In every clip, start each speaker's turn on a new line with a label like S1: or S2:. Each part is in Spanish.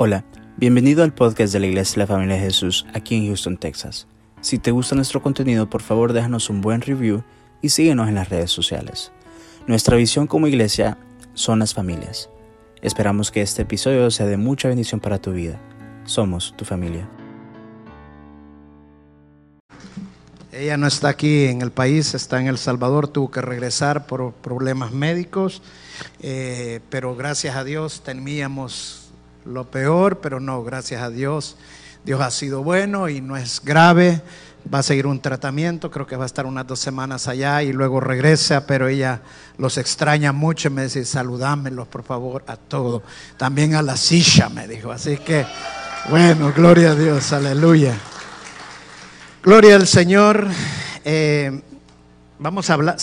S1: Hola, bienvenido al podcast de la Iglesia de la Familia de Jesús aquí en Houston, Texas. Si te gusta nuestro contenido, por favor déjanos un buen review y síguenos en las redes sociales. Nuestra visión como iglesia son las familias. Esperamos que este episodio sea de mucha bendición para tu vida. Somos tu familia.
S2: Ella no está aquí en el país, está en El Salvador, tuvo que regresar por problemas médicos, eh, pero gracias a Dios teníamos lo peor, pero no, gracias a Dios. Dios ha sido bueno y no es grave. Va a seguir un tratamiento, creo que va a estar unas dos semanas allá y luego regresa, pero ella los extraña mucho y me dice, saludámelos por favor a todos. También a la silla, me dijo. Así que, bueno, gloria a Dios, aleluya. Gloria al Señor. Eh, Vamos a hablar,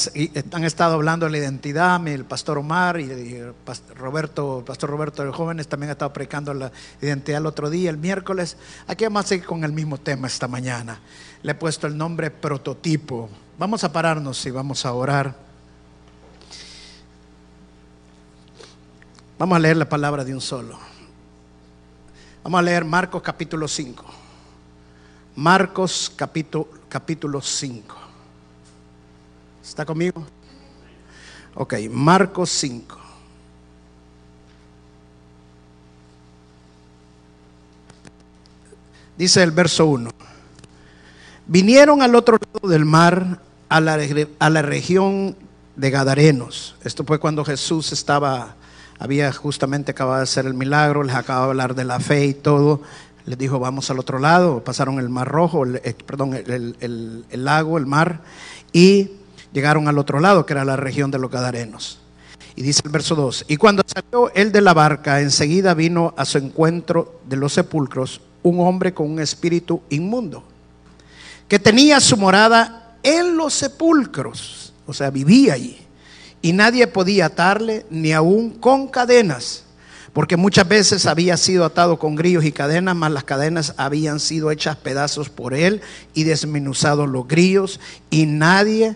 S2: han estado hablando de la identidad, el pastor Omar y el Roberto, el pastor Roberto de Jóvenes también ha estado predicando la identidad el otro día, el miércoles. Aquí vamos a seguir con el mismo tema esta mañana. Le he puesto el nombre prototipo. Vamos a pararnos y vamos a orar. Vamos a leer la palabra de un solo. Vamos a leer Marcos capítulo 5. Marcos capítulo, capítulo 5. ¿Está conmigo? Ok, Marcos 5. Dice el verso 1. Vinieron al otro lado del mar, a la, a la región de Gadarenos. Esto fue cuando Jesús estaba, había justamente acabado de hacer el milagro, les acababa de hablar de la fe y todo. Les dijo, vamos al otro lado. Pasaron el mar rojo, eh, perdón, el, el lago, el mar. Y llegaron al otro lado, que era la región de los Gadarenos. Y dice el verso 2, y cuando salió él de la barca, enseguida vino a su encuentro de los sepulcros un hombre con un espíritu inmundo, que tenía su morada en los sepulcros, o sea, vivía allí, y nadie podía atarle ni aún con cadenas, porque muchas veces había sido atado con grillos y cadenas, mas las cadenas habían sido hechas pedazos por él y desmenuzados los grillos, y nadie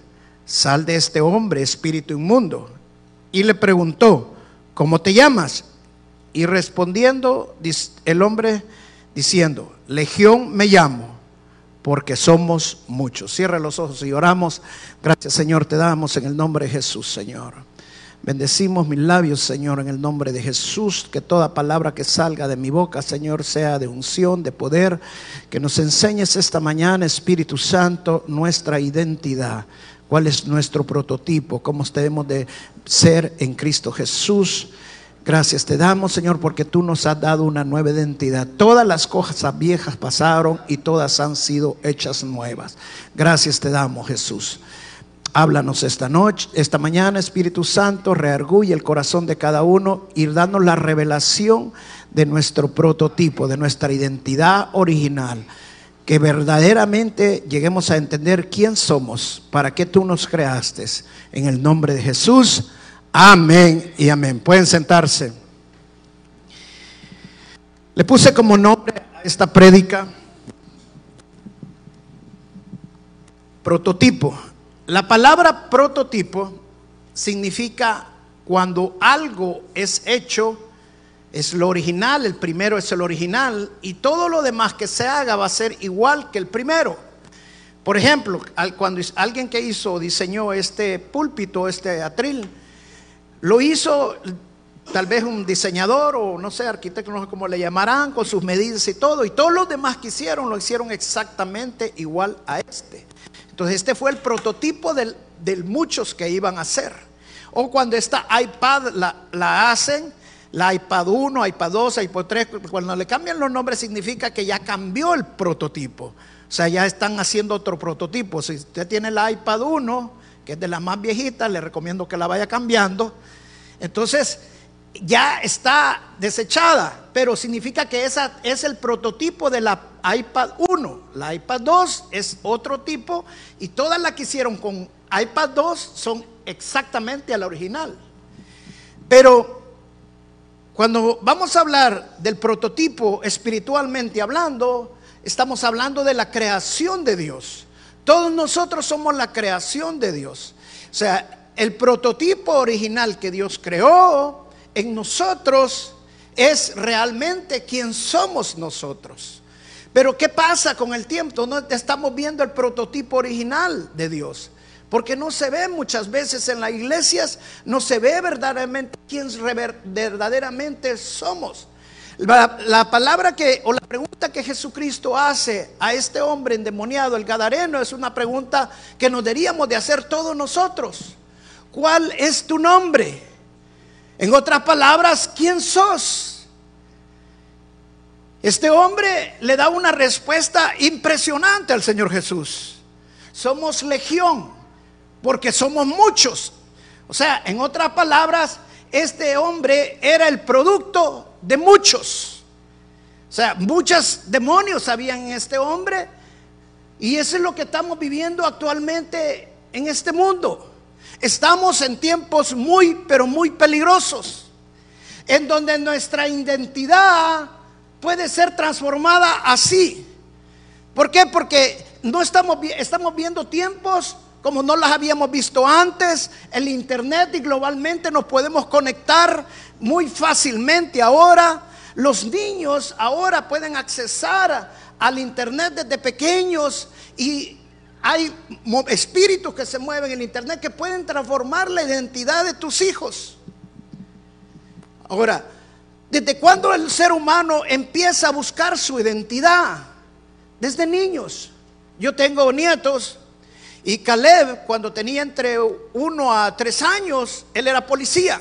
S2: sal de este hombre, espíritu inmundo. Y le preguntó, ¿cómo te llamas? Y respondiendo el hombre diciendo, Legión me llamo, porque somos muchos. Cierra los ojos y oramos. Gracias Señor, te damos en el nombre de Jesús, Señor. Bendecimos mis labios, Señor, en el nombre de Jesús. Que toda palabra que salga de mi boca, Señor, sea de unción, de poder. Que nos enseñes esta mañana, Espíritu Santo, nuestra identidad cuál es nuestro prototipo, cómo debemos de ser en Cristo Jesús. Gracias te damos, Señor, porque tú nos has dado una nueva identidad. Todas las cosas viejas pasaron y todas han sido hechas nuevas. Gracias te damos, Jesús. Háblanos esta noche, esta mañana, Espíritu Santo, reargulle el corazón de cada uno y danos la revelación de nuestro prototipo, de nuestra identidad original que verdaderamente lleguemos a entender quién somos, para qué tú nos creaste. En el nombre de Jesús. Amén y amén. Pueden sentarse. Le puse como nombre a esta prédica prototipo. La palabra prototipo significa cuando algo es hecho es lo original, el primero es el original y todo lo demás que se haga va a ser igual que el primero. Por ejemplo, cuando alguien que hizo, diseñó este púlpito, este atril, lo hizo tal vez un diseñador o no sé, arquitecto, no sé cómo le llamarán, con sus medidas y todo, y todos los demás que hicieron lo hicieron exactamente igual a este. Entonces este fue el prototipo del, muchos que iban a hacer. O cuando esta iPad la hacen, la iPad 1, iPad 2, iPad 3, cuando le cambian los nombres significa que ya cambió el prototipo. O sea, ya están haciendo otro prototipo. Si usted tiene la iPad 1, que es de las más viejitas, le recomiendo que la vaya cambiando. Entonces, ya está desechada, pero significa que esa es el prototipo de la iPad 1. La iPad 2 es otro tipo y todas las que hicieron con iPad 2 son exactamente a la original. Pero cuando vamos a hablar del prototipo espiritualmente hablando, estamos hablando de la creación de Dios. Todos nosotros somos la creación de Dios. O sea, el prototipo original que Dios creó en nosotros es realmente quien somos nosotros. Pero ¿qué pasa con el tiempo? No estamos viendo el prototipo original de Dios. Porque no se ve muchas veces en las iglesias, no se ve verdaderamente quién verdaderamente somos. La, la, palabra que, o la pregunta que Jesucristo hace a este hombre endemoniado, el Gadareno, es una pregunta que nos deberíamos de hacer todos nosotros. ¿Cuál es tu nombre? En otras palabras, ¿quién sos? Este hombre le da una respuesta impresionante al Señor Jesús. Somos legión, porque somos muchos. O sea, en otras palabras, este hombre era el producto de muchos. O sea, muchos demonios habían en este hombre. Y eso es lo que estamos viviendo actualmente en este mundo. Estamos en tiempos muy, pero muy peligrosos, en donde nuestra identidad puede ser transformada así. ¿Por qué? Porque no estamos, estamos viendo tiempos como no las habíamos visto antes. El Internet y globalmente nos podemos conectar muy fácilmente ahora. Los niños ahora pueden accesar al Internet desde pequeños y hay espíritus que se mueven en internet que pueden transformar la identidad de tus hijos. Ahora, ¿desde cuándo el ser humano empieza a buscar su identidad? Desde niños. Yo tengo nietos y Caleb, cuando tenía entre uno a tres años, él era policía.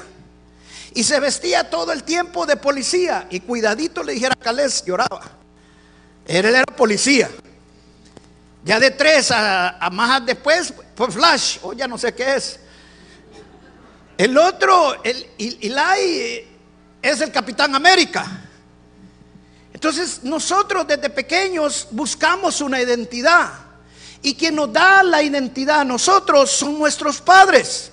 S2: Y se vestía todo el tiempo de policía. Y cuidadito le dijera a Caleb, lloraba. Él era policía. Ya de tres a, más después, por Flash, o ya no sé qué es. El otro, el Eli, es el Capitán América. Entonces nosotros desde pequeños buscamos una identidad. Y quien nos da la identidad a nosotros son nuestros padres.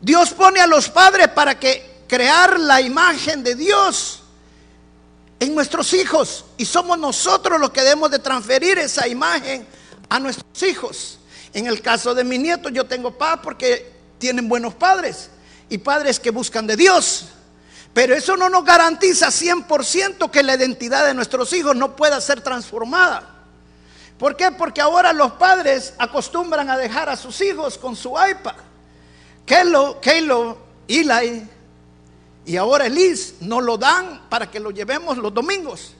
S2: Dios pone a los padres para que crear la imagen de Dios en nuestros hijos y somos nosotros los que debemos de transferir esa imagen a nuestros hijos. En el caso de mi nieto yo tengo paz porque tienen buenos padres y padres que buscan de Dios. Pero eso no nos garantiza 100% que la identidad de nuestros hijos no pueda ser transformada. ¿Por qué? Porque ahora los padres acostumbran a dejar a sus hijos con su iPad. Kelo, Kelo, Eli, y ahora Liz nos lo dan para que lo llevemos los domingos.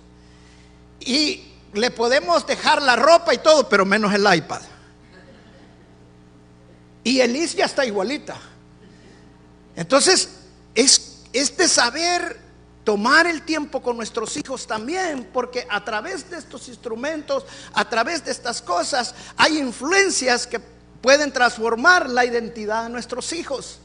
S2: Y le podemos dejar la ropa y todo, pero menos el iPad. Y Elis ya está igualita. Entonces, es, este saber tomar el tiempo con nuestros hijos también, porque a través de estos instrumentos, a través de estas cosas, hay influencias que pueden transformar la identidad de nuestros hijos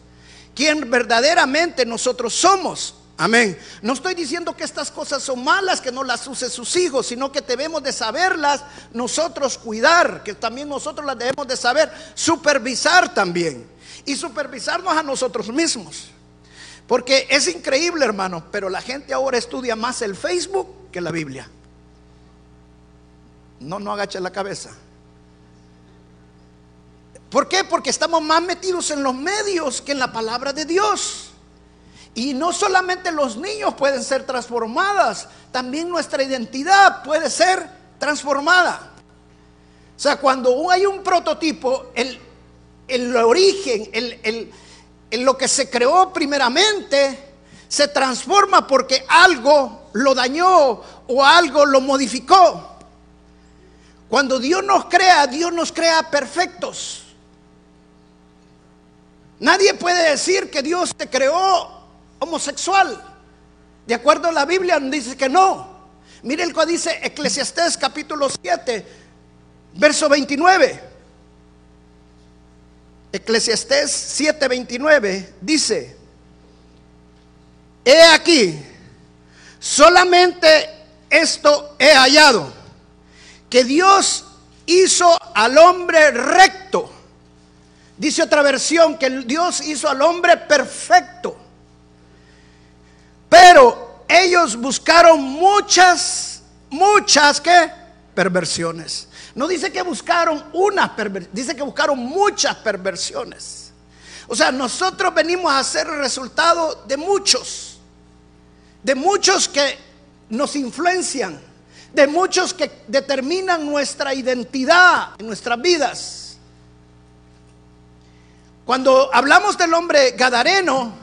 S2: quien verdaderamente nosotros somos. Amén. No estoy diciendo que estas cosas son malas, que no las use sus hijos, sino que debemos de saberlas nosotros cuidar, que también nosotros las debemos de saber supervisar también y supervisarnos a nosotros mismos. Porque es increíble, hermano, pero la gente ahora estudia más el Facebook que la Biblia. No, no agache la cabeza. ¿Por qué? Porque estamos más metidos en los medios que en la palabra de Dios. Y no solamente los niños pueden ser transformadas, también nuestra identidad puede ser transformada. O sea, cuando hay un prototipo, el, el origen, el, lo que se creó primeramente, se transforma porque algo lo dañó o algo lo modificó. Cuando Dios nos crea, Dios nos crea perfectos. Nadie puede decir que Dios te creó homosexual. De acuerdo a la Biblia dice que no. Mire el que dice Eclesiastés capítulo 7, verso 29. Eclesiastés 7, 29 dice, he aquí, solamente esto he hallado, que Dios hizo al hombre recto. Dice otra versión que Dios hizo al hombre perfecto. Pero ellos buscaron muchas, muchas que perversiones. No dice que buscaron una perversión, dice que buscaron muchas perversiones. O sea, nosotros venimos a ser el resultado de muchos, de muchos que nos influencian, de muchos que determinan nuestra identidad en nuestras vidas. Cuando hablamos del hombre gadareno,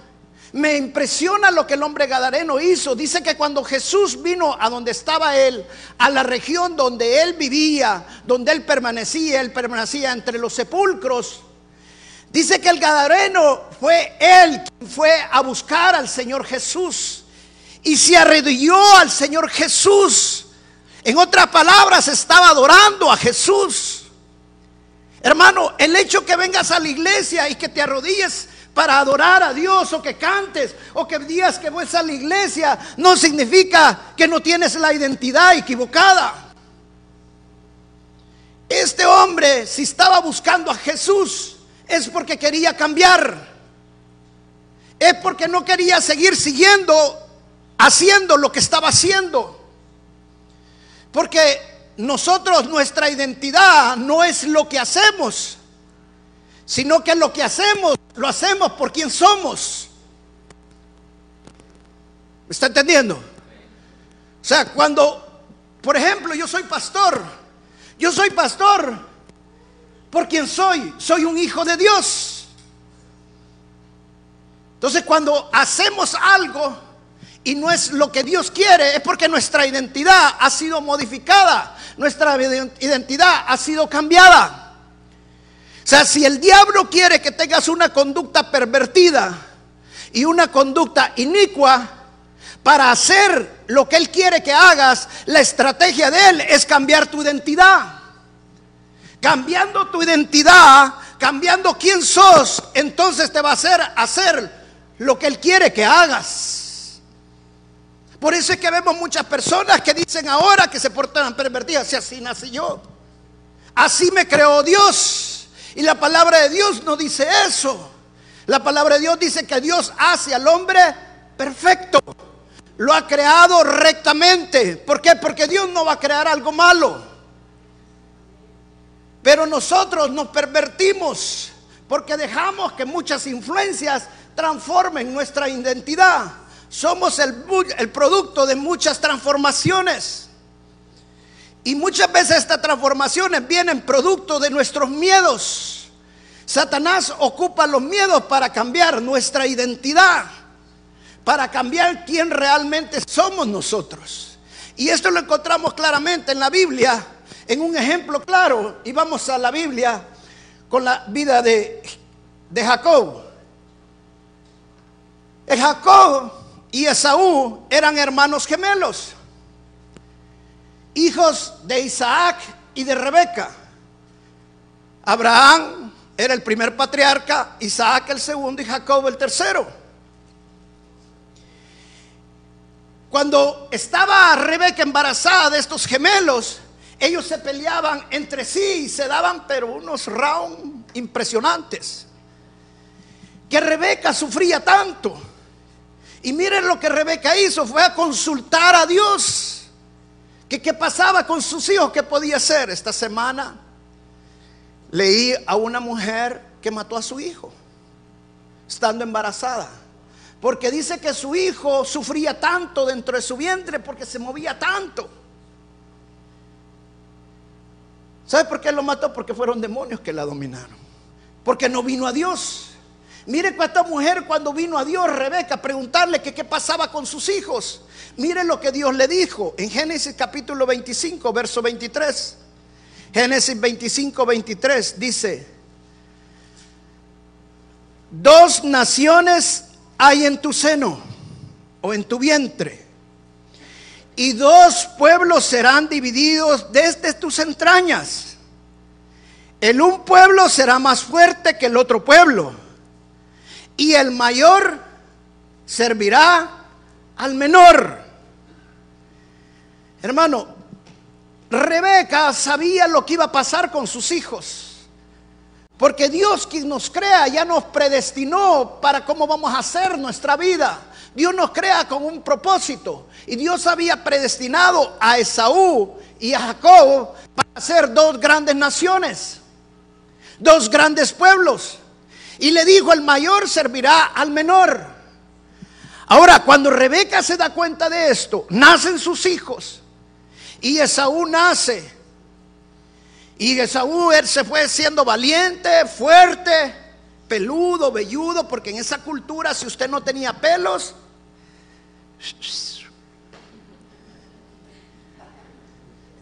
S2: me impresiona lo que el hombre gadareno hizo. Dice que cuando Jesús vino a donde estaba él, a la región donde él vivía, donde él permanecía, él permanecía entre los sepulcros. Dice que el gadareno fue él quien fue a buscar al Señor Jesús y se arrodilló al Señor Jesús. En otras palabras, estaba adorando a Jesús. Hermano, el hecho que vengas a la iglesia y que te arrodilles para adorar a Dios o que cantes o que digas que vas a la iglesia no significa que no tienes la identidad equivocada. Este hombre, si estaba buscando a Jesús, es porque quería cambiar. Es porque no quería seguir siguiendo haciendo lo que estaba haciendo. Porque nosotros, nuestra identidad no es lo que hacemos, sino que lo que hacemos, lo hacemos por quien somos. ¿Me está entendiendo? O sea, cuando, por ejemplo, yo soy pastor, yo soy pastor por quien soy, soy un hijo de Dios. Entonces, cuando hacemos algo, y no es lo que Dios quiere, es porque nuestra identidad ha sido modificada, nuestra identidad ha sido cambiada. O sea, si el diablo quiere que tengas una conducta pervertida y una conducta inicua, para hacer lo que él quiere que hagas, la estrategia de él es cambiar tu identidad. Cambiando tu identidad, cambiando quién sos, entonces te va a hacer hacer lo que él quiere que hagas. Por eso es que vemos muchas personas que dicen ahora que se portan pervertidas. Si así nací yo. Así me creó Dios. Y la palabra de Dios no dice eso. La palabra de Dios dice que Dios hace al hombre perfecto. Lo ha creado rectamente. ¿Por qué? Porque Dios no va a crear algo malo. Pero nosotros nos pervertimos porque dejamos que muchas influencias transformen nuestra identidad. Somos el, producto de muchas transformaciones. Y muchas veces estas transformaciones vienen producto de nuestros miedos. Satanás ocupa los miedos para cambiar nuestra identidad, para cambiar quién realmente somos nosotros. Y esto lo encontramos claramente en la Biblia, en un ejemplo claro. Y vamos a la Biblia con la vida de, de Jacob. El Jacob y Esaú eran hermanos gemelos, hijos de Isaac y de Rebeca. Abraham era el primer patriarca, Isaac el segundo y Jacob el tercero. Cuando estaba Rebeca embarazada de estos gemelos, ellos se peleaban entre sí y se daban pero unos rounds impresionantes. Que Rebeca sufría tanto y miren lo que Rebeca hizo, fue a consultar a Dios. Que qué pasaba con sus hijos, qué podía hacer. Esta semana leí a una mujer que mató a su hijo, estando embarazada. Porque dice que su hijo sufría tanto dentro de su vientre porque se movía tanto. ¿Sabe por qué lo mató? Porque fueron demonios que la dominaron. Porque no vino a Dios. Mire esta mujer cuando vino a Dios, Rebeca, a preguntarle que qué pasaba con sus hijos. Mire lo que Dios le dijo en Génesis capítulo 25, verso 23. Génesis 25, 23 dice, dos naciones hay en tu seno o en tu vientre, y dos pueblos serán divididos desde tus entrañas. El un pueblo será más fuerte que el otro pueblo y el mayor servirá al menor. Hermano, Rebeca sabía lo que iba a pasar con sus hijos. Porque Dios quien nos crea ya nos predestinó para cómo vamos a hacer nuestra vida. Dios nos crea con un propósito. Y Dios había predestinado a Esaú y a Jacob para ser dos grandes naciones, dos grandes pueblos. Y le dijo, el mayor servirá al menor. Ahora, cuando Rebeca se da cuenta de esto, nacen sus hijos. Y Esaú nace. Y Esaú él se fue siendo valiente, fuerte, peludo, velludo, porque en esa cultura si usted no tenía pelos,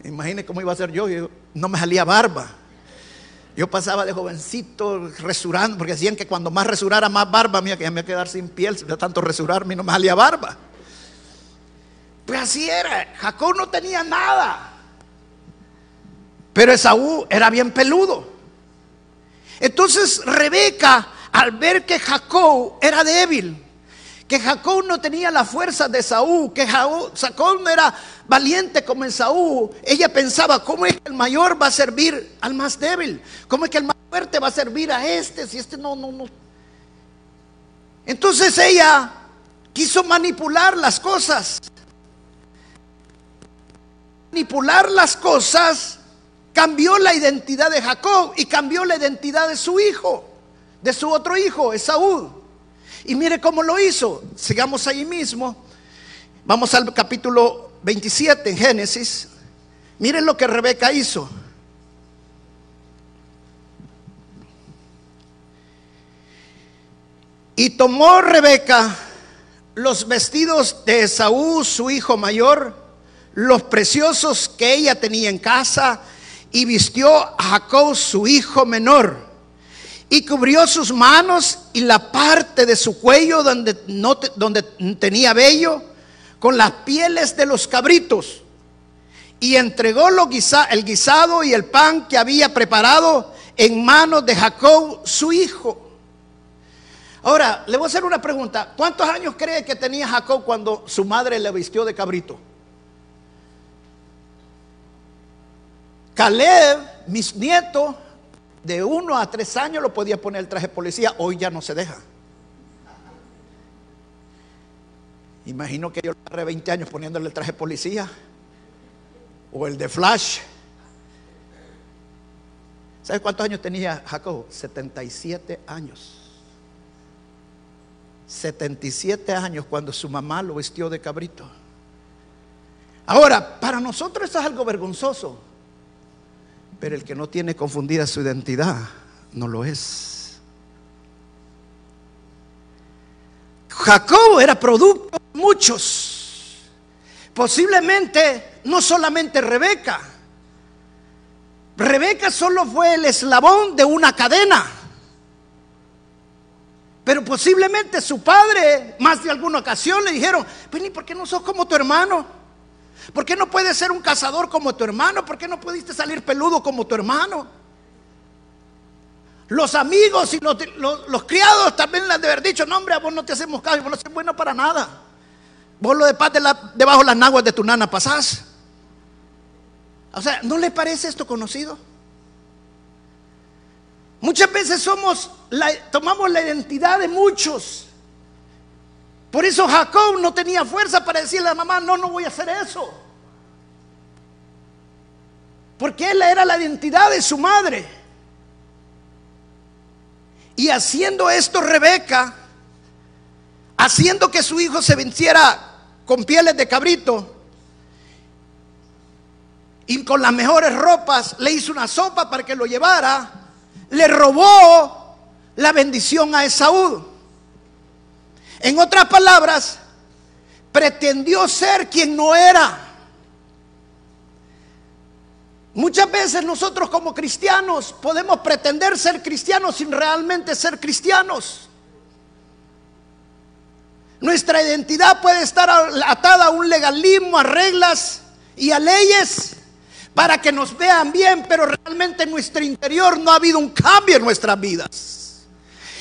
S2: imagine cómo iba a ser yo, yo no me salía barba. Yo pasaba de jovencito resurando, porque decían que cuando más resurara, más barba mía, que me iba a quedar sin piel, de tanto resurarme no me salía barba. Pues así era, Jacob no tenía nada. Pero Esaú era bien peludo. Entonces Rebeca, al ver que Jacob era débil, que Jacob no tenía la fuerza de Esaú, que Jacob no era valiente como Esaú, ella pensaba, ¿cómo es que el mayor va a servir al más débil? ¿Cómo es que el más fuerte va a servir a este si este no, no, no? Entonces ella quiso manipular las cosas. Manipular las cosas cambió la identidad de Jacob y cambió la identidad de su hijo, de su otro hijo, Esaú. Y mire cómo lo hizo. Sigamos ahí mismo. Vamos al capítulo 27 en Génesis. Miren lo que Rebeca hizo. Y tomó Rebeca los vestidos de Esaú, su hijo mayor, los preciosos que ella tenía en casa, y vistió a Jacob su hijo menor y cubrió sus manos y la parte de su cuello donde, no donde tenía vello con las pieles de los cabritos y entregó el guisado y el pan que había preparado en manos de Jacob su hijo. Ahora, le voy a hacer una pregunta. ¿Cuántos años cree que tenía Jacob cuando su madre le vistió de cabrito? Caleb, mis nietos, de uno a tres años lo podía poner el traje policía, hoy ya no se deja. Imagino que yo le agarré 20 años poniéndole el traje policía o el de Flash. ¿Sabes cuántos años tenía Jacob? 77 años. 77 años cuando su mamá lo vistió de cabrito. Ahora, para nosotros eso es algo vergonzoso. Pero el que no tiene confundida su identidad, no lo es. Jacob era producto de muchos. Posiblemente no solamente Rebeca. Rebeca solo fue el eslabón de una cadena. Pero posiblemente su padre, más de alguna ocasión, le dijeron, pues ¿por qué no sos como tu hermano? ¿Por qué no puedes ser un cazador como tu hermano? ¿Por qué no pudiste salir peludo como tu hermano? Los amigos y los, criados también le han de haber dicho, no hombre, a vos no te hacemos caso, vos no sos bueno para nada. Vos lo de paz debajo de las naguas de tu nana pasás. O sea, ¿no le parece esto conocido? Muchas veces somos, tomamos la identidad de muchos por eso Jacob no tenía fuerza para decirle a mamá, no, no voy a hacer eso. Porque él era la identidad de su madre. Y haciendo esto Rebeca, haciendo que su hijo se venciera con pieles de cabrito y con las mejores ropas, le hizo una sopa para que lo llevara, le robó la bendición a Esaú. En otras palabras, pretendió ser quien no era. Muchas veces nosotros como cristianos podemos pretender ser cristianos sin realmente ser cristianos. Nuestra identidad puede estar atada a un legalismo, a reglas y a leyes para que nos vean bien, pero realmente en nuestro interior no ha habido un cambio en nuestras vidas.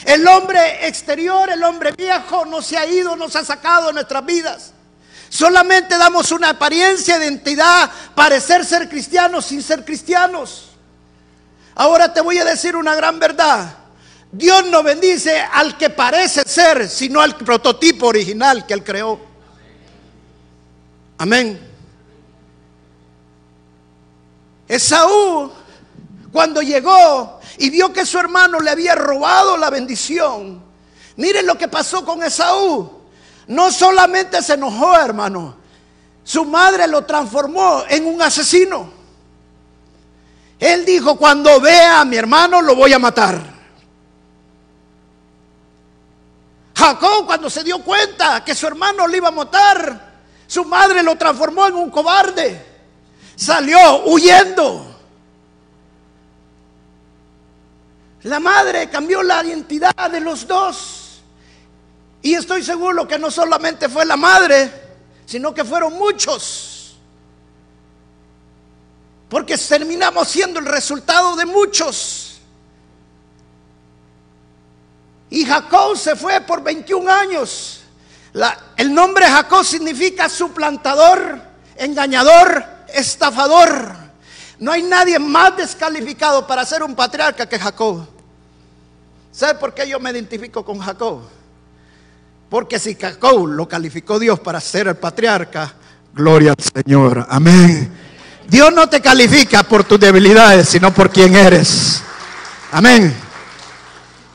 S2: El hombre exterior, el hombre viejo, no se ha ido, no se ha sacado de nuestras vidas. Solamente damos una apariencia de identidad, parecer ser cristianos sin ser cristianos. Ahora te voy a decir una gran verdad. Dios no bendice al que parece ser, sino al prototipo original que Él creó. Amén. Esaú, cuando llegó y vio que su hermano le había robado la bendición, miren lo que pasó con Esaú. No solamente se enojó, hermano, su madre lo transformó en un asesino. Él dijo, cuando vea a mi hermano lo voy a matar. Jacob cuando se dio cuenta que su hermano le iba a matar, su madre lo transformó en un cobarde. Salió huyendo. La madre cambió la identidad de los dos. Y estoy seguro que no solamente fue la madre, sino que fueron muchos. Porque terminamos siendo el resultado de muchos. Y Jacob se fue por 21 años. el nombre Jacob significa suplantador, engañador, estafador. No hay nadie más descalificado para ser un patriarca que Jacob. ¿Sabe por qué yo me identifico con Jacob? Porque si Jacob lo calificó Dios para ser el patriarca, gloria al Señor. Amén. Dios no te califica por tus debilidades, sino por quien eres. Amén.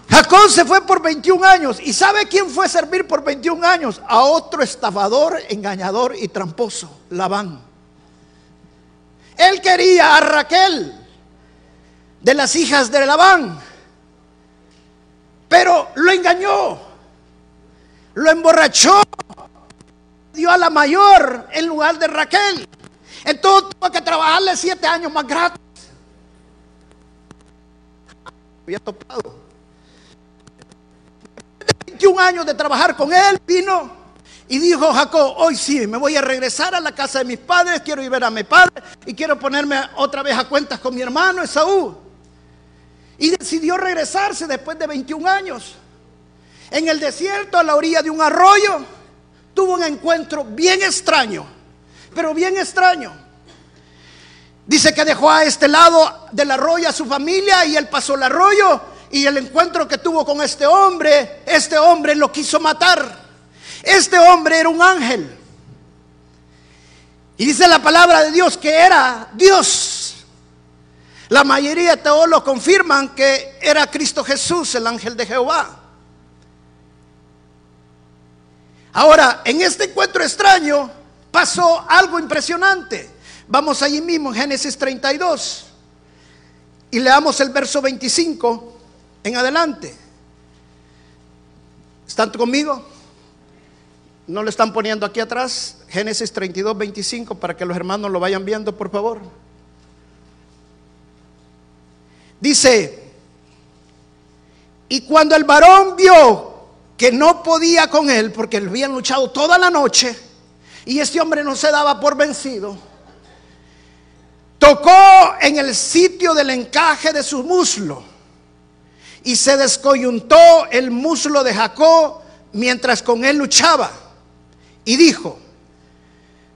S2: Jacob se fue por 21 años. ¿Y sabe quién fue a servir por 21 años? A otro estafador, engañador y tramposo, Labán. Él quería a Raquel de las hijas de Labán, pero lo engañó, lo emborrachó, dio a la mayor en lugar de Raquel. Entonces tuvo que trabajarle siete años más gratis. Había topado. 21 años de trabajar con él, vino y dijo Jacob, hoy sí, me voy a regresar a la casa de mis padres, quiero ir a ver a mi padre y quiero ponerme otra vez a cuentas con mi hermano Esaú. Y decidió regresarse después de 21 años. En el desierto, a la orilla de un arroyo, tuvo un encuentro bien extraño, pero bien extraño. Dice que dejó a este lado del arroyo a su familia y él pasó el arroyo y el encuentro que tuvo con este hombre, este hombre lo quiso matar. Este hombre era un ángel. Y dice la palabra de Dios que era Dios. La mayoría de teólogos confirman que era Cristo Jesús, el ángel de Jehová. Ahora, en este encuentro extraño pasó algo impresionante. Vamos allí mismo en Génesis 32 y leamos el verso 25 en adelante. ¿Están conmigo? ¿No lo están poniendo aquí atrás? Génesis 32, 25, para que los hermanos lo vayan viendo, por favor. Dice, y cuando el varón vio que no podía con él, porque habían luchado toda la noche, y este hombre no se daba por vencido, tocó en el sitio del encaje de su muslo y se descoyuntó el muslo de Jacob mientras con él luchaba. Y dijo,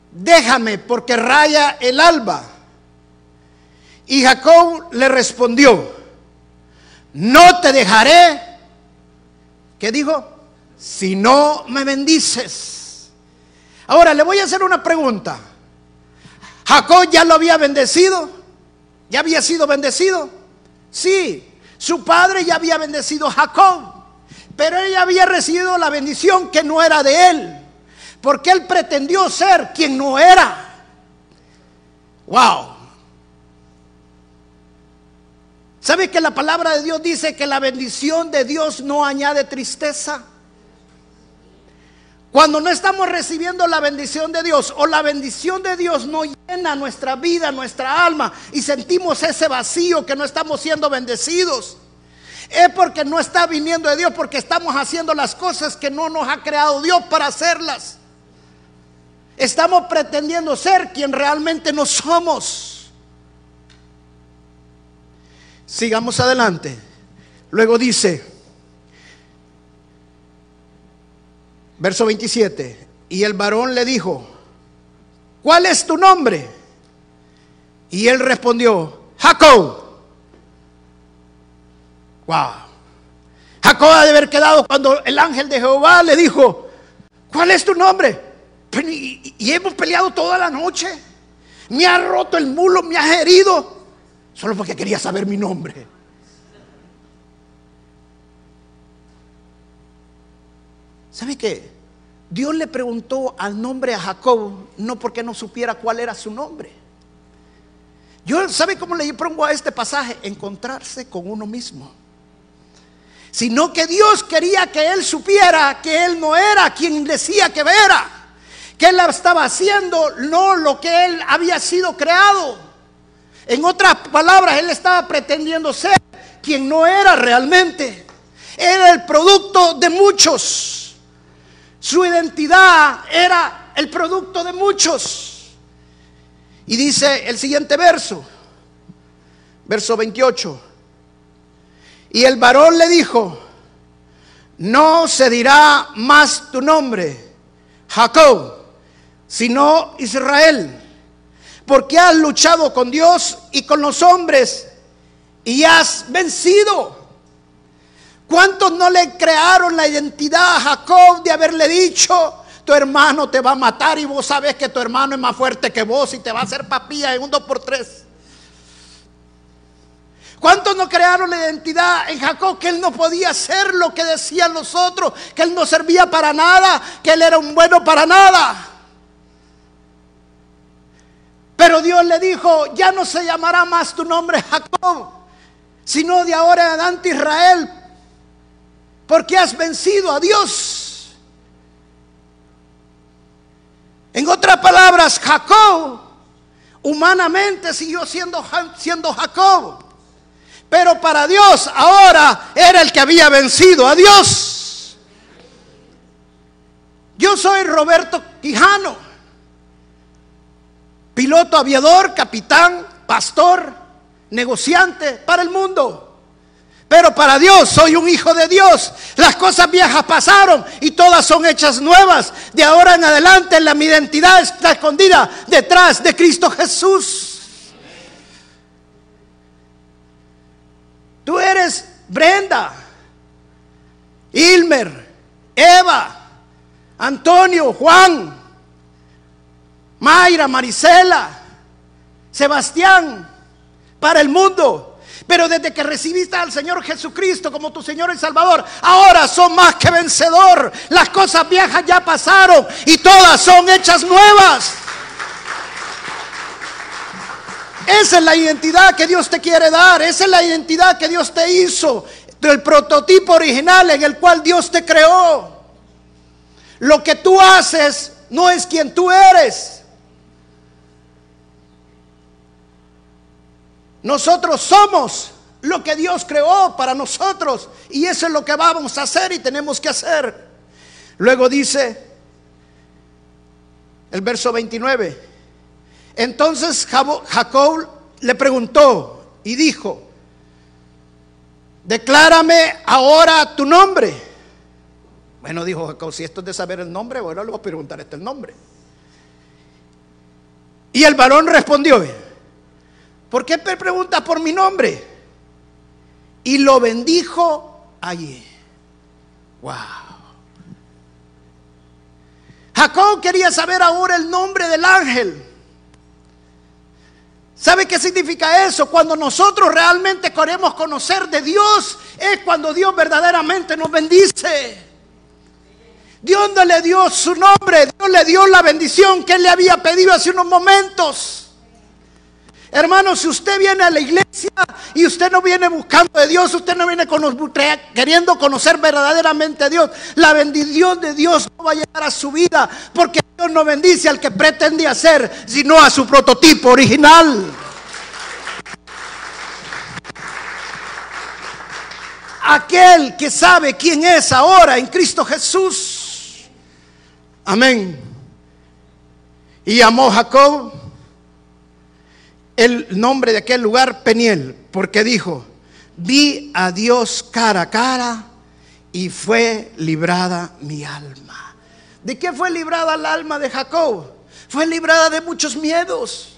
S2: déjame porque raya el alba. Y Jacob le respondió, no te dejaré, ¿qué dijo? Si no me bendices. Ahora le voy a hacer una pregunta. Jacob ya lo había bendecido, ya había sido bendecido. Sí, su padre ya había bendecido a Jacob, pero ella había recibido la bendición que no era de él, porque él pretendió ser quien no era. Wow. ¿Sabe que la palabra de Dios dice que la bendición de Dios no añade tristeza? Cuando no estamos recibiendo la bendición de Dios o la bendición de Dios no llena nuestra vida, nuestra alma y sentimos ese vacío que no estamos siendo bendecidos, es porque no está viniendo de Dios, porque estamos haciendo las cosas que no nos ha creado Dios para hacerlas. Estamos pretendiendo ser quien realmente no somos. Sigamos adelante. Luego dice, Verso 27. Y el varón le dijo, ¿cuál es tu nombre? Y él respondió, Jacob. Wow. Jacob ha de haber quedado cuando el ángel de Jehová le dijo, ¿cuál es tu nombre? Y, hemos peleado toda la noche. Me ha roto el mulo, me ha herido. Solo porque quería saber mi nombre. ¿Sabe qué? Dios le preguntó al nombre a Jacob no porque no supiera cuál era su nombre. Yo, ¿sabe cómo le pongo a este pasaje? Encontrarse con uno mismo. Sino que Dios quería que él supiera que él no era quien decía que era. Que él estaba haciendo no lo que él había sido creado. En otras palabras, él estaba pretendiendo ser quien no era realmente. Era el producto de muchos. Su identidad era el producto de muchos. Y dice el siguiente verso, verso 28. Y el varón le dijo, no se dirá más tu nombre, Jacob, sino Israel, porque has luchado con Dios y con los hombres y has vencido. ¿Cuántos no le crearon la identidad a Jacob de haberle dicho, tu hermano te va a matar y vos sabes que tu hermano es más fuerte que vos y te va a hacer papilla en un dos por tres? ¿Cuántos no crearon la identidad en Jacob que él no podía hacer lo que decían los otros, que él no servía para nada, que él era un bueno para nada? Pero Dios le dijo, ya no se llamará más tu nombre Jacob, sino de ahora en adelante Israel, porque has vencido a Dios. En otras palabras, Jacob humanamente siguió siendo, siendo Jacob. Pero para Dios ahora era el que había vencido a Dios. Yo soy Roberto Quijano, piloto aviador, capitán, pastor, negociante para el mundo. Pero para Dios soy un hijo de Dios. Las cosas viejas pasaron y todas son hechas nuevas. De ahora en adelante la, mi identidad está escondida detrás de Cristo Jesús. Tú eres Brenda, Ilmer, Eva, Antonio, Juan, Mayra, Marisela, Sebastián, para el mundo. Pero desde que recibiste al Señor Jesucristo como tu Señor y Salvador, ahora son más que vencedor. Las cosas viejas ya pasaron y todas son hechas nuevas. Esa es la identidad que Dios te quiere dar. Esa es la identidad que Dios te hizo. Del prototipo original en el cual Dios te creó. Lo que tú haces no es quien tú eres. Nosotros somos lo que Dios creó para nosotros y eso es lo que vamos a hacer y tenemos que hacer. Luego dice el verso 29, entonces Jacob le preguntó y dijo, declárame ahora tu nombre. Bueno, dijo Jacob, si esto es de saber el nombre, bueno, le voy a preguntar este el nombre. Y el varón respondió, ¿Por qué me pregunta por mi nombre? Y lo bendijo allí. Wow. Jacob quería saber ahora el nombre del ángel. ¿Sabe qué significa eso? Cuando nosotros realmente queremos conocer de Dios, es cuando Dios verdaderamente nos bendice. Dios no le dio su nombre, Dios le dio la bendición que él le había pedido hace unos momentos. Hermano, si usted viene a la iglesia y usted no viene buscando de Dios, usted no viene queriendo conocer verdaderamente a Dios, la bendición de Dios no va a llegar a su vida, porque Dios no bendice al que pretende hacer, sino a su prototipo original. Aquel que sabe quién es ahora en Cristo Jesús. Amén. Y llamó Jacob el nombre de aquel lugar Peniel, porque dijo, vi a Dios cara a cara y fue librada mi alma. ¿De qué fue librada el alma de Jacob? fue librada de muchos miedos.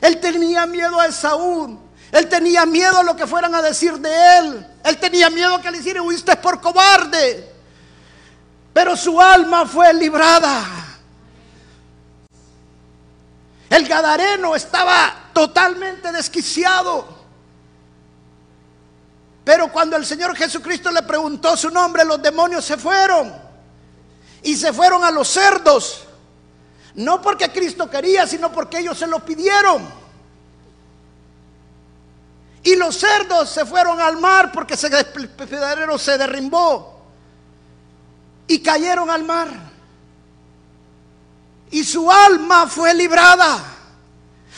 S2: Él tenía miedo a Esaú. Él tenía miedo a lo que fueran a decir de él. Él tenía miedo que le hicieran, huiste por cobarde. Pero su alma fue librada. El Gadareno estaba totalmente desquiciado. Pero cuando el Señor Jesucristo le preguntó su nombre, los demonios se fueron. Y se fueron a los cerdos. No porque Cristo quería, sino porque ellos se lo pidieron. Y los cerdos se fueron al mar porque pedadero se derrimbó. Y cayeron al mar. Y su alma fue librada.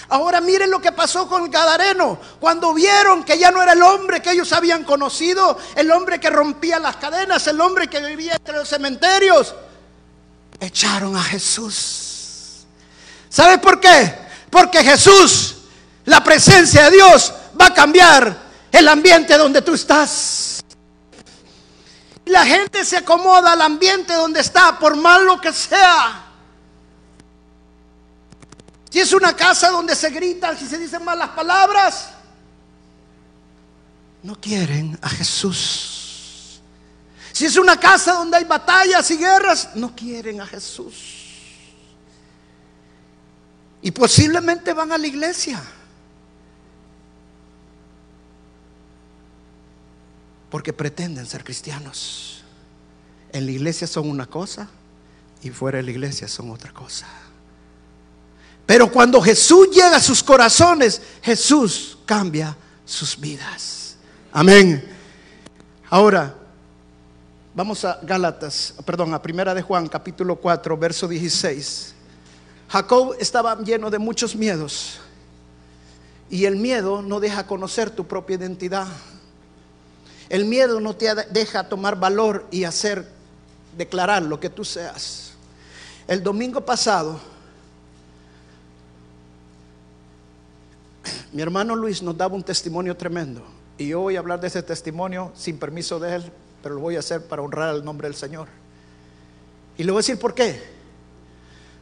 S2: Ahora miren lo que pasó con Gadareno. Cuando vieron que ya no era el hombre que ellos habían conocido, el hombre que rompía las cadenas, el hombre que vivía entre los cementerios, echaron a Jesús. ¿Sabes por qué? Porque Jesús, la presencia de Dios, va a cambiar el ambiente donde tú estás. La gente se acomoda al ambiente donde está, por malo que sea. Si es una casa donde se gritan, si se dicen malas palabras, no quieren a Jesús. Si es una casa donde hay batallas y guerras, no quieren a Jesús. Y posiblemente van a la iglesia. Porque pretenden ser cristianos. En la iglesia son una cosa y fuera de la iglesia son otra cosa. Pero cuando Jesús llega a sus corazones, Jesús cambia sus vidas. Amén. Ahora, vamos a Gálatas, perdón, a Primera de Juan, capítulo 4, verso 16. Jacob estaba lleno de muchos miedos. Y el miedo no deja conocer tu propia identidad. El miedo no te deja tomar valor y hacer, declarar lo que tú seas. El domingo pasado, Mi hermano Luis nos daba un testimonio tremendo. Y yo voy a hablar de ese testimonio sin permiso de él, pero lo voy a hacer para honrar el nombre del Señor. Y le voy a decir por qué.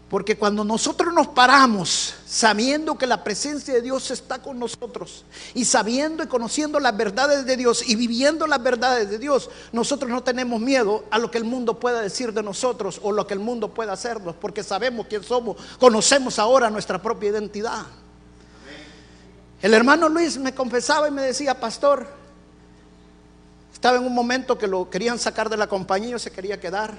S2: Porque cuando nosotros nos paramos sabiendo que la presencia de Dios está con nosotros y sabiendo y conociendo las verdades de Dios y viviendo las verdades de Dios, nosotros no tenemos miedo a lo que el mundo pueda decir de nosotros o lo que el mundo pueda hacernos, porque sabemos quién somos, conocemos ahora nuestra propia identidad. El hermano Luis me confesaba y me decía, pastor, estaba en un momento que lo querían sacar de la compañía, se quería quedar.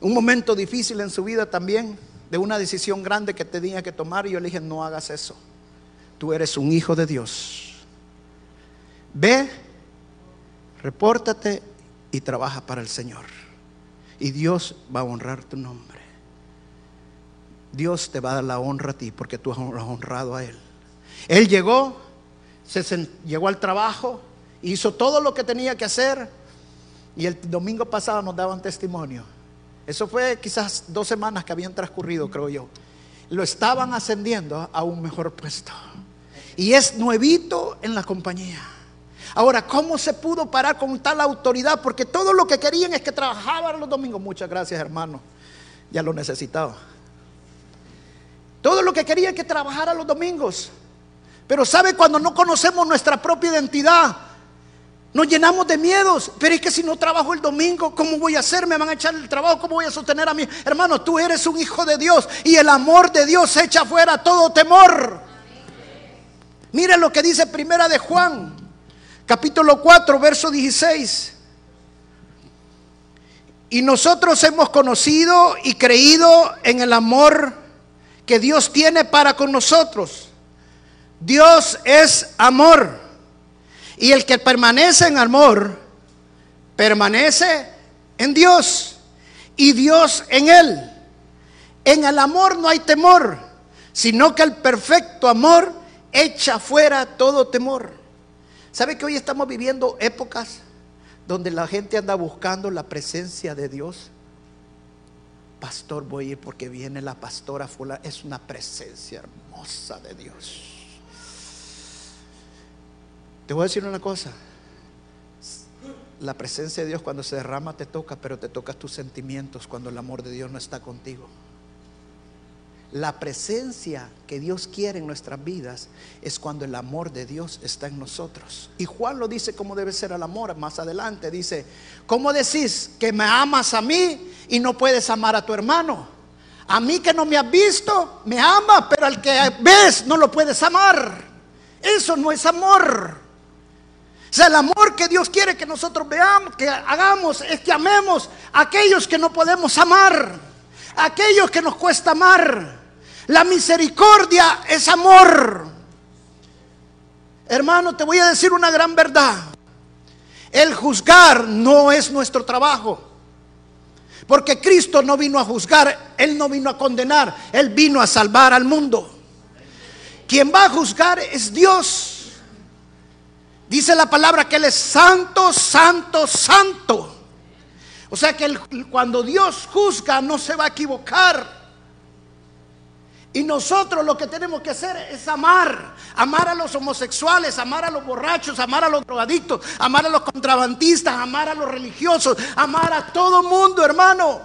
S2: Un momento difícil en su vida también, de una decisión grande que tenía que tomar y yo le dije, no hagas eso. Tú eres un hijo de Dios. Ve, repórtate y trabaja para el Señor. Y Dios va a honrar tu nombre. Dios te va a dar la honra a ti porque tú has honrado a Él. Él llegó, se llegó al trabajo, hizo todo lo que tenía que hacer y el domingo pasado nos daban testimonio. Eso fue quizás dos semanas que habían transcurrido, creo yo. Lo estaban ascendiendo a un mejor puesto. Y es nuevito en la compañía. Ahora, ¿cómo se pudo parar con tal autoridad? Porque todo lo que querían es que trabajaban los domingos. Muchas gracias, hermano. Ya lo necesitaba. Todo lo que quería que trabajara los domingos. Pero sabe cuando no conocemos nuestra propia identidad, nos llenamos de miedos. Pero es que si no trabajo el domingo, ¿cómo voy a hacer? Me van a echar el trabajo, ¿cómo voy a sostener a mi hermano? Tú eres un hijo de Dios y el amor de Dios echa fuera todo temor. Mire lo que dice Primera de Juan, capítulo 4, verso 16. Y nosotros hemos conocido y creído en el amor que Dios tiene para con nosotros. Dios es amor. Y el que permanece en amor, permanece en Dios. Y Dios en él. En el amor no hay temor, sino que el perfecto amor echa fuera todo temor. ¿Sabe que hoy estamos viviendo épocas donde la gente anda buscando la presencia de Dios? Pastor, voy a ir porque viene la pastora. Es una presencia hermosa de Dios. Te voy a decir una cosa. La presencia de Dios cuando se derrama te toca, pero te tocas tus sentimientos cuando el amor de Dios no está contigo. La presencia que Dios quiere en nuestras vidas es cuando el amor de Dios está en nosotros. Y Juan lo dice cómo debe ser el amor más adelante. Dice, ¿cómo decís que me amas a mí y no puedes amar a tu hermano? A mí que no me has visto, me ama, pero al que ves no lo puedes amar. Eso no es amor. O sea, el amor que Dios quiere que nosotros veamos, que hagamos, es que amemos a aquellos que no podemos amar, a aquellos que nos cuesta amar. La misericordia es amor. Hermano, te voy a decir una gran verdad. El juzgar no es nuestro trabajo. Porque Cristo no vino a juzgar, Él no vino a condenar, Él vino a salvar al mundo. Quien va a juzgar es Dios. Dice la palabra que Él es santo, santo, santo. O sea que cuando Dios juzga no se va a equivocar. Y nosotros lo que tenemos que hacer es amar. Amar a los homosexuales, amar a los borrachos, amar a los drogadictos, amar a los contrabandistas, amar a los religiosos, amar a todo mundo, hermano.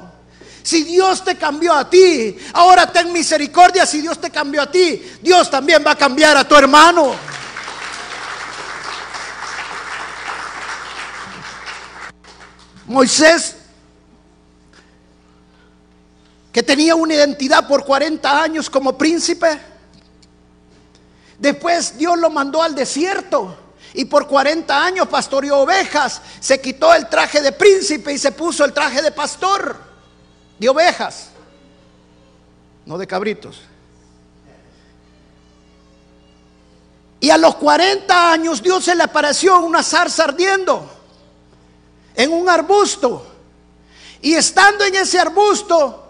S2: Si Dios te cambió a ti, ahora ten misericordia. Si Dios te cambió a ti, Dios también va a cambiar a tu hermano. Moisés que tenía una identidad por 40 años como príncipe. Después Dios lo mandó al desierto y por 40 años pastoreó ovejas. Se quitó el traje de príncipe y se puso el traje de pastor de ovejas, no de cabritos. Y a los 40 años Dios se le apareció una zarza ardiendo en un arbusto. Y estando en ese arbusto,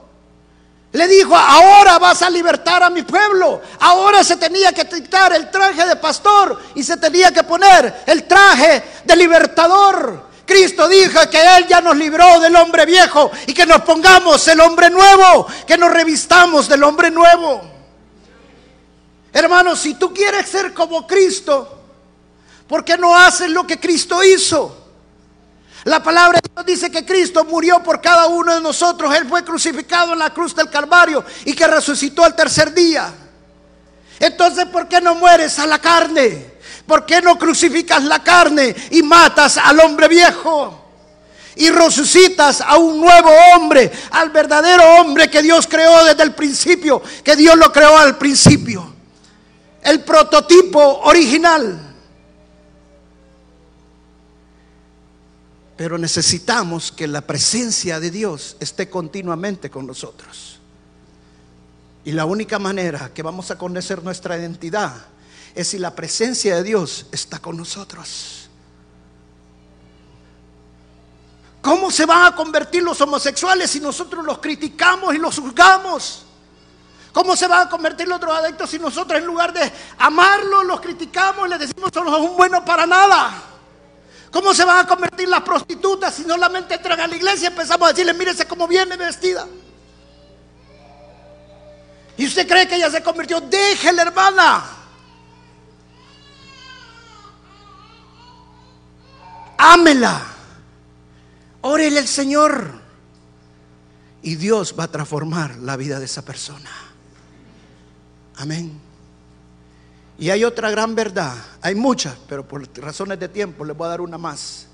S2: le dijo, ahora vas a libertar a mi pueblo. Ahora se tenía que quitar el traje de pastor y se tenía que poner el traje de libertador. Cristo dijo que Él ya nos libró del hombre viejo y que nos pongamos el hombre nuevo, que nos revistamos del hombre nuevo. Hermanos, si tú quieres ser como Cristo, ¿por qué no haces lo que Cristo hizo? La palabra de Dios dice que Cristo murió por cada uno de nosotros. Él fue crucificado en la cruz del Calvario y que resucitó al tercer día. Entonces, ¿por qué no mueres a la carne? ¿Por qué no crucificas la carne y matas al hombre viejo? Y resucitas a un nuevo hombre, al verdadero hombre que Dios creó desde el principio, que Dios lo creó al principio. El prototipo original. Pero necesitamos que la presencia de Dios esté continuamente con nosotros. Y la única manera que vamos a conocer nuestra identidad es si la presencia de Dios está con nosotros. ¿Cómo se van a convertir los homosexuales si nosotros los criticamos y los juzgamos? ¿Cómo se van a convertir los drogadictos si nosotros en lugar de amarlos los criticamos y les decimos son un bueno para nada? ¿Cómo se van a convertir las prostitutas si solamente entran a la iglesia empezamos a decirle, mírese cómo viene vestida? Y usted cree que ella se convirtió, déjela hermana. Ámela. Órele al Señor. Y Dios va a transformar la vida de esa persona. Amén. Y hay otra gran verdad, hay muchas, pero por razones de tiempo les voy a dar una más.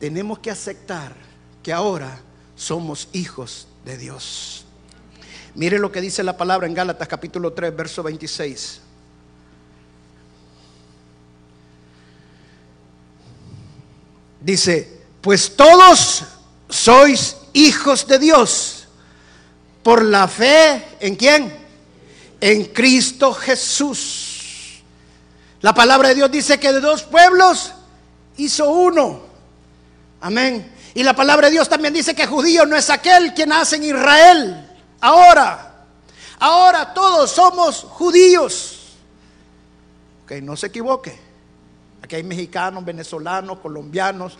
S2: Tenemos que aceptar que ahora somos hijos de Dios. Mire lo que dice la palabra en Gálatas capítulo 3, verso 26. Dice, pues todos sois hijos de Dios por la fe en quién? En Cristo Jesús. La palabra de Dios dice que de dos pueblos hizo uno. Amén. Y la palabra de Dios también dice que judío no es aquel quien nace en Israel. Ahora, ahora todos somos judíos. Ok, no se equivoque. Aquí hay mexicanos, venezolanos, colombianos,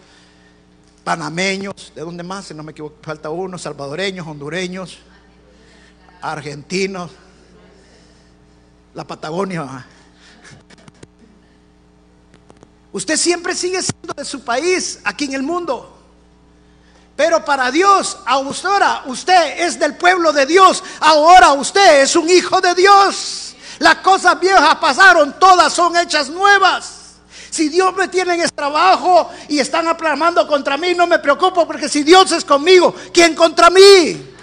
S2: panameños, ¿de dónde más? Si no me equivoco, falta uno, salvadoreños, hondureños, argentinos, la Patagonia. Usted siempre sigue siendo de su país aquí en el mundo. Pero para Dios, ahora usted es del pueblo de Dios, ahora usted es un hijo de Dios. Las cosas viejas pasaron, todas son hechas nuevas. Si Dios me tiene en ese trabajo y están aplamando contra mí, no me preocupo porque si Dios es conmigo, ¿quién contra mí?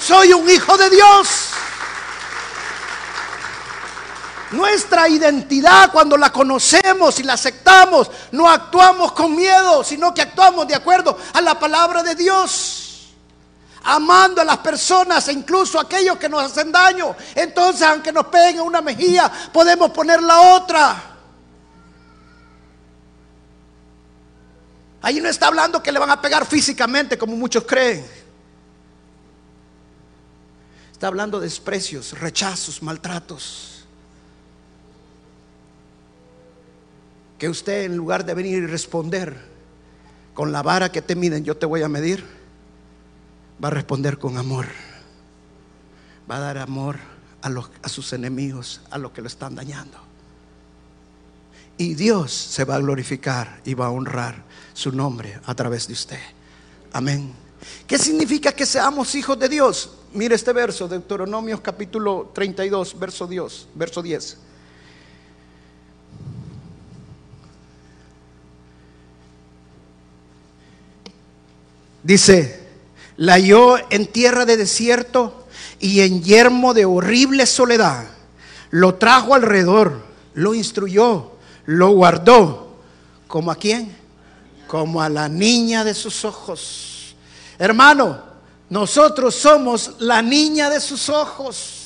S2: Soy un hijo de Dios. Nuestra identidad cuando la conocemos y la aceptamos, no actuamos con miedo, sino que actuamos de acuerdo a la palabra de Dios. Amando a las personas e incluso a aquellos que nos hacen daño. Entonces, aunque nos peguen una mejilla, podemos poner la otra. Ahí no está hablando que le van a pegar físicamente como muchos creen. Está hablando de desprecios, rechazos, maltratos. Que usted en lugar de venir y responder con la vara que te miden, yo te voy a medir, va a responder con amor. Va a dar amor a, los, a sus enemigos, a los que lo están dañando. Y Dios se va a glorificar y va a honrar su nombre a través de usted. Amén. ¿Qué significa que seamos hijos de Dios? Mire este verso, de Deuteronomios capítulo 32, verso, Dios, verso 10. Dice, la halló en tierra de desierto y en yermo de horrible soledad. Lo trajo alrededor, lo instruyó, lo guardó. ¿Como a quién? Como a la niña de sus ojos. Hermano, nosotros somos la niña de sus ojos.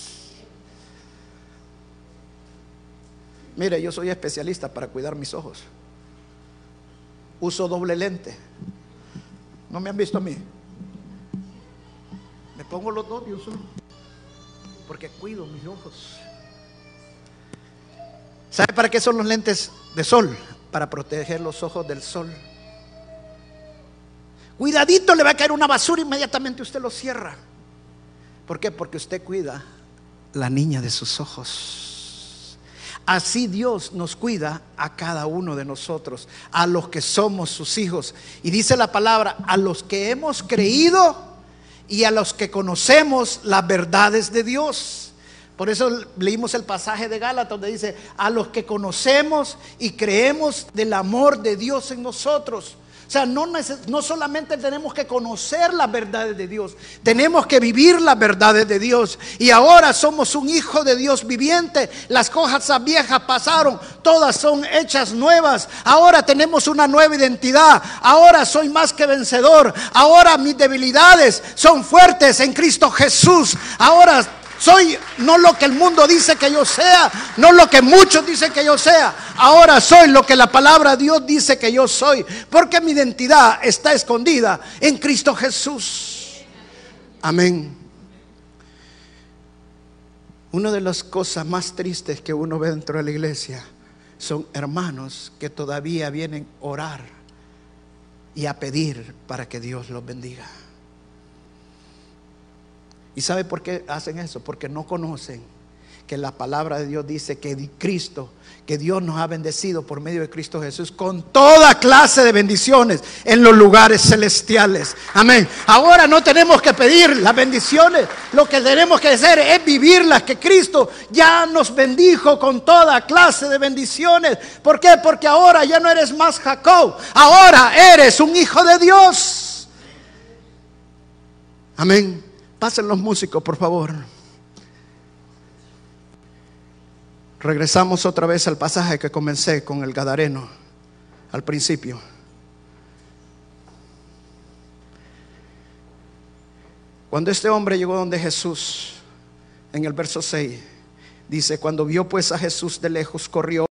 S2: Mire, yo soy especialista para cuidar mis ojos. Uso doble lente. ¿No me han visto a mí? Me pongo los dos uso porque cuido mis ojos. ¿Sabe para qué son los lentes de sol? Para proteger los ojos del sol. Cuidadito le va a caer una basura, inmediatamente usted lo cierra. ¿Por qué? Porque usted cuida la niña de sus ojos. Así Dios nos cuida a cada uno de nosotros, a los que somos sus hijos. Y dice la palabra, a los que hemos creído y a los que conocemos las verdades de Dios. Por eso leímos el pasaje de Gálatas donde dice, a los que conocemos y creemos del amor de Dios en nosotros. O sea, no, no solamente tenemos que conocer las verdades de Dios, tenemos que vivir las verdades de Dios. Y ahora somos un hijo de Dios viviente. Las cosas viejas pasaron, todas son hechas nuevas. Ahora tenemos una nueva identidad. Ahora soy más que vencedor. Ahora mis debilidades son fuertes en Cristo Jesús. Ahora soy no lo que el mundo dice que yo sea, no lo que muchos dicen que yo sea. Ahora soy lo que la palabra de Dios dice que yo soy. Porque mi identidad está escondida en Cristo Jesús. Amén. Una de las cosas más tristes que uno ve dentro de la iglesia son hermanos que todavía vienen a orar y a pedir para que Dios los bendiga. ¿Y sabe por qué hacen eso? Porque no conocen que la palabra de Dios dice que Cristo, que Dios nos ha bendecido por medio de Cristo Jesús con toda clase de bendiciones en los lugares celestiales. Amén. Ahora no tenemos que pedir las bendiciones, lo que tenemos que hacer es vivirlas, que Cristo ya nos bendijo con toda clase de bendiciones. ¿Por qué? Porque ahora ya no eres más Jacob, ahora eres un hijo de Dios. Amén. Pasen los músicos, por favor. Regresamos otra vez al pasaje que comencé con el Gadareno al principio. Cuando este hombre llegó donde Jesús, en el verso 6, dice, cuando vio pues a Jesús de lejos, corrió